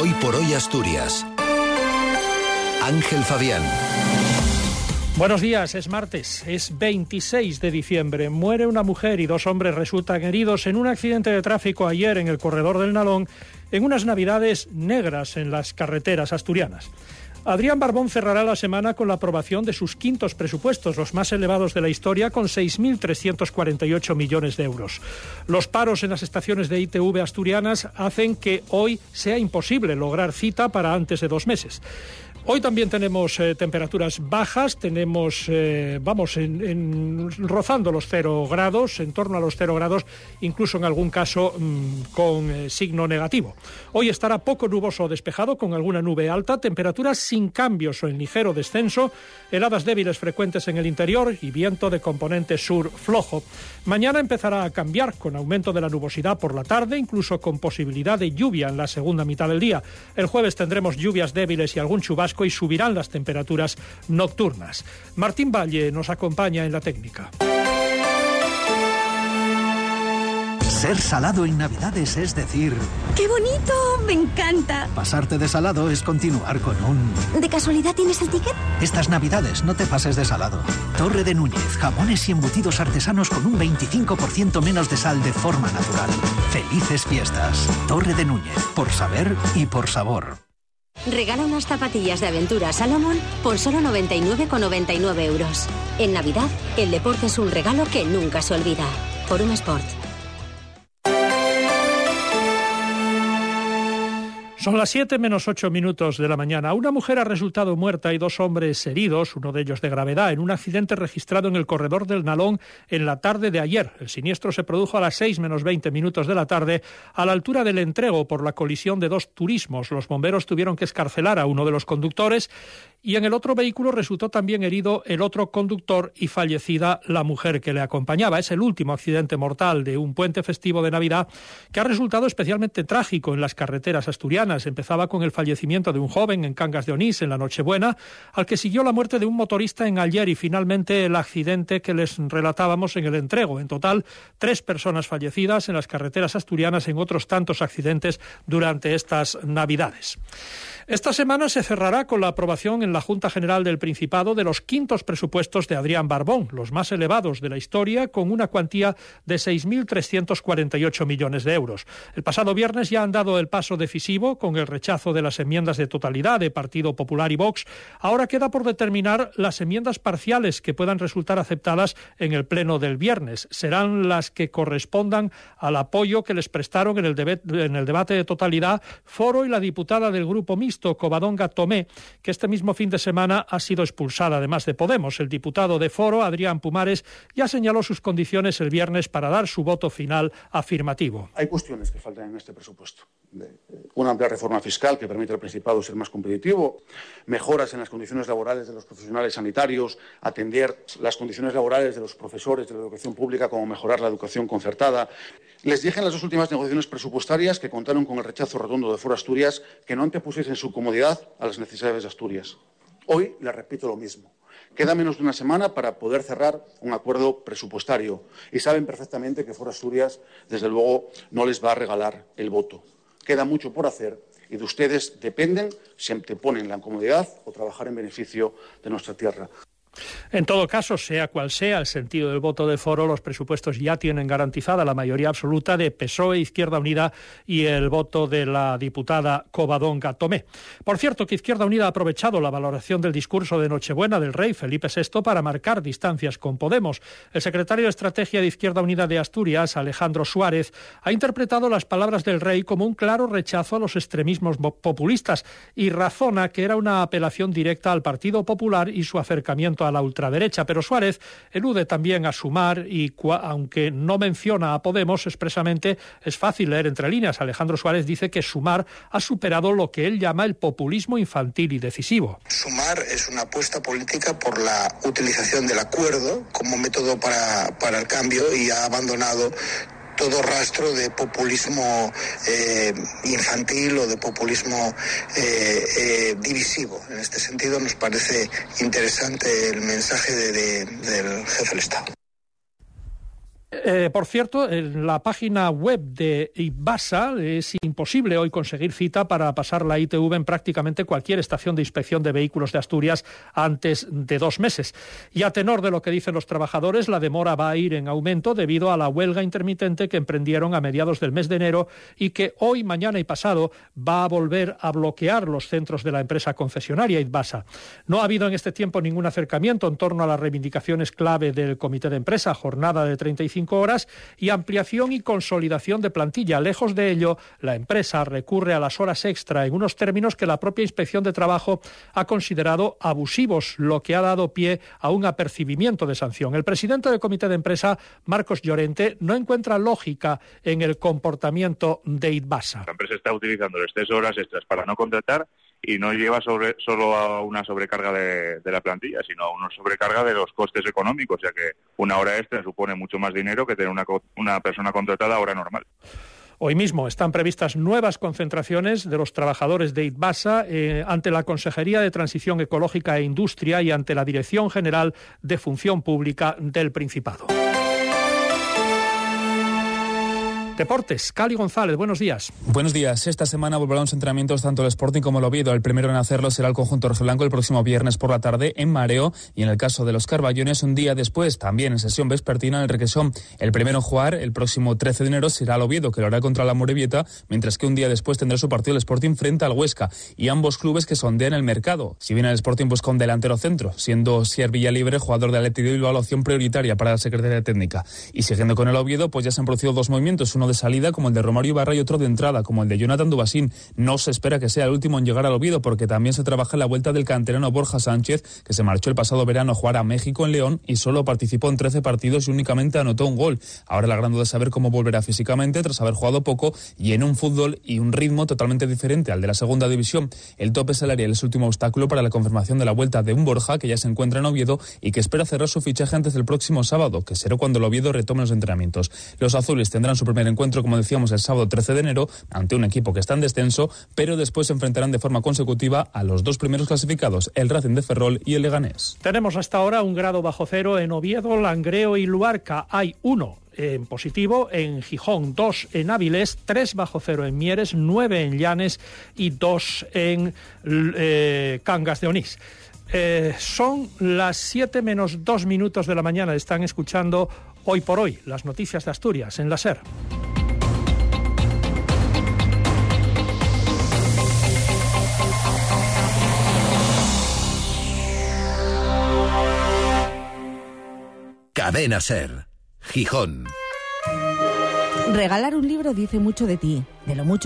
Hoy por hoy Asturias. Ángel Fabián. Buenos días, es martes, es 26 de diciembre. Muere una mujer y dos hombres resultan heridos en un accidente de tráfico ayer en el corredor del Nalón, en unas navidades negras en las carreteras asturianas. Adrián Barbón cerrará la semana con la aprobación de sus quintos presupuestos, los más elevados de la historia, con 6.348 millones de euros. Los paros en las estaciones de ITV asturianas hacen que hoy sea imposible lograr cita para antes de dos meses. Hoy también tenemos eh, temperaturas bajas, tenemos, eh, vamos, en, rozando los cero grados, en torno a los cero grados, incluso en algún caso mm, con eh, signo negativo. Hoy estará poco nuboso o despejado, con alguna nube alta, temperaturas sin cambios o en ligero descenso, heladas débiles frecuentes en el interior y viento de componente sur flojo. Mañana empezará a cambiar con aumento de la nubosidad por la tarde, incluso con posibilidad de lluvia en la segunda mitad del día. El jueves tendremos lluvias débiles y algún chubasco y subirán las temperaturas nocturnas. Martín Valle nos acompaña en la técnica. Ser salado en Navidades es decir... ¡Qué bonito! ¡Me encanta! Pasarte de salado es continuar con un... ¿De casualidad tienes el ticket? Estas Navidades no te pases de salado. Torre de Núñez, jamones y embutidos artesanos con un 25% menos de sal de forma natural. Felices fiestas. Torre de Núñez, por saber y por sabor. Regala unas zapatillas de aventura Salomon por solo 99,99 euros. En Navidad, el deporte es un regalo que nunca se olvida. Por un Sport. Son las 7 menos 8 minutos de la mañana. Una mujer ha resultado muerta y dos hombres heridos, uno de ellos de gravedad, en un accidente registrado en el corredor del Nalón en la tarde de ayer. El siniestro se produjo a las 6 menos 20 minutos de la tarde, a la altura del entrego por la colisión de dos turismos. Los bomberos tuvieron que escarcelar a uno de los conductores y en el otro vehículo resultó también herido el otro conductor y fallecida la mujer que le acompañaba. Es el último accidente mortal de un puente festivo de Navidad que ha resultado especialmente trágico en las carreteras asturianas. Empezaba con el fallecimiento de un joven en Cangas de Onís en la Nochebuena, al que siguió la muerte de un motorista en Ayer y finalmente el accidente que les relatábamos en el entrego. En total, tres personas fallecidas en las carreteras asturianas en otros tantos accidentes durante estas Navidades. Esta semana se cerrará con la aprobación en la Junta General del Principado de los quintos presupuestos de Adrián Barbón, los más elevados de la historia, con una cuantía de 6.348 millones de euros. El pasado viernes ya han dado el paso decisivo con el rechazo de las enmiendas de totalidad de Partido Popular y Vox. Ahora queda por determinar las enmiendas parciales que puedan resultar aceptadas en el Pleno del viernes. Serán las que correspondan al apoyo que les prestaron en el, debate de totalidad Foro y la diputada del Grupo Mixto Covadonga Tomé, que este mismo fin de semana ha sido expulsada además de Podemos. El diputado de Foro, Adrián Pumares, ya señaló sus condiciones el viernes para dar su voto final afirmativo. Hay cuestiones que faltan en este presupuesto. Una amplia reforma fiscal que permite al Principado ser más competitivo, mejoras en las condiciones laborales de los profesionales sanitarios, atender las condiciones laborales de los profesores de la educación pública, como mejorar la educación concertada. Les dije en las dos últimas negociaciones presupuestarias que contaron con el rechazo redondo de Foro Asturias que no antepusiesen su comodidad a las necesidades de Asturias. Hoy les repito lo mismo. Queda menos de una semana para poder cerrar un acuerdo presupuestario y saben perfectamente que Foro Asturias, desde luego, no les va a regalar el voto. Queda mucho por hacer y de ustedes dependen si ponen la comodidad o trabajar en beneficio de nuestra tierra. En todo caso, sea cual sea el sentido del voto de foro, los presupuestos ya tienen garantizada la mayoría absoluta de PSOE, Izquierda Unida y el voto de la diputada Covadonga Tomé. Por cierto, que Izquierda Unida ha aprovechado la valoración del discurso de Nochebuena del rey Felipe VI para marcar distancias con Podemos. El secretario de Estrategia de Izquierda Unida de Asturias, Alejandro Suárez, ha interpretado las palabras del rey como un claro rechazo a los extremismos populistas y razona que era una apelación directa al Partido Popular y su acercamiento a a la ultraderecha, pero Suárez elude también a Sumar y aunque no menciona a Podemos expresamente, es fácil leer entre líneas. Alejandro Suárez dice que Sumar ha superado lo que él llama el populismo infantil y decisivo. Sumar es una apuesta política por la utilización del acuerdo como método para, para el cambio y ha abandonado todo rastro de populismo eh, infantil o de populismo eh, eh, divisivo. En este sentido, nos parece interesante el mensaje del jefe del Estado. Eh, por cierto, en la página web de IBASA es imposible hoy conseguir cita para pasar la ITV en prácticamente cualquier estación de inspección de vehículos de Asturias antes de dos meses. Y a tenor de lo que dicen los trabajadores, la demora va a ir en aumento debido a la huelga intermitente que emprendieron a mediados del mes de enero y que hoy, mañana y pasado va a volver a bloquear los centros de la empresa concesionaria IBASA. No ha habido en este tiempo ningún acercamiento en torno a las reivindicaciones clave del comité de empresa, jornada de 35 horas y ampliación y consolidación de plantilla. Lejos de ello, la empresa recurre a las horas extra en unos términos que la propia Inspección de Trabajo ha considerado abusivos, lo que ha dado pie a un apercibimiento de sanción. El presidente del comité de empresa, Marcos Llorente, no encuentra lógica en el comportamiento de IDBASA. La empresa está utilizando estas horas extras para no contratar y no lleva solo a una sobrecarga de, la plantilla, sino a una sobrecarga de los costes económicos, ya que una hora extra supone mucho más dinero que tener una, una persona contratada a hora normal. Hoy mismo están previstas nuevas concentraciones de los trabajadores de ITBASA eh, ante la Consejería de Transición Ecológica e Industria y ante la Dirección General de Función Pública del Principado. Deportes, Cali González, buenos días. Buenos días. Esta semana volverán los entrenamientos tanto el Sporting como el Oviedo. El primero en hacerlo será el conjunto rojiblanco el próximo viernes por la tarde en Mareo y en el caso de los Carballones un día después, también en sesión vespertina en el Requesón. El primero en jugar el próximo 13 de enero será el Oviedo, que lo hará contra la Morevieta, mientras que un día después tendrá su partido el Sporting frente al Huesca y ambos clubes que sondean el mercado. Si bien el Sporting busca un delantero centro, siendo Sier Villalibre, jugador de Atleti de Bilbao, la opción prioritaria para la Secretaría Técnica. Y siguiendo con el Oviedo, pues ya se han producido dos movimientos, uno de salida como el de Romario Ibarra y otro de entrada como el de Jonathan Dubasín. No se espera que sea el último en llegar al Oviedo porque también se trabaja en la vuelta del canterano Borja Sánchez que se marchó el pasado verano a jugar a México en León y solo participó en 13 partidos y únicamente anotó un gol. Ahora la gran duda es saber cómo volverá físicamente tras haber jugado poco y en un fútbol y un ritmo totalmente diferente al de la segunda división. El tope salarial es el último obstáculo para la confirmación de la vuelta de un Borja que ya se encuentra en Oviedo y que espera cerrar su fichaje antes del próximo sábado, que será cuando el Oviedo retome los entrenamientos. Los azules tendrán su primer encuentro, como decíamos, el sábado 13 de enero ante un equipo que está en descenso, pero después se enfrentarán de forma consecutiva a los dos primeros clasificados, el Racing de Ferrol y el Leganés. Tenemos hasta ahora un grado bajo cero en Oviedo, Langreo y Luarca. Hay uno en positivo en Gijón, dos en Áviles, tres bajo cero en Mieres, nueve en Llanes y dos en eh, Cangas de Onís. Eh, son las siete menos dos minutos de la mañana. Están escuchando hoy por hoy las noticias de Asturias en la SER. Cadena Ser, Gijón. Regalar un libro dice mucho de ti, de lo mucho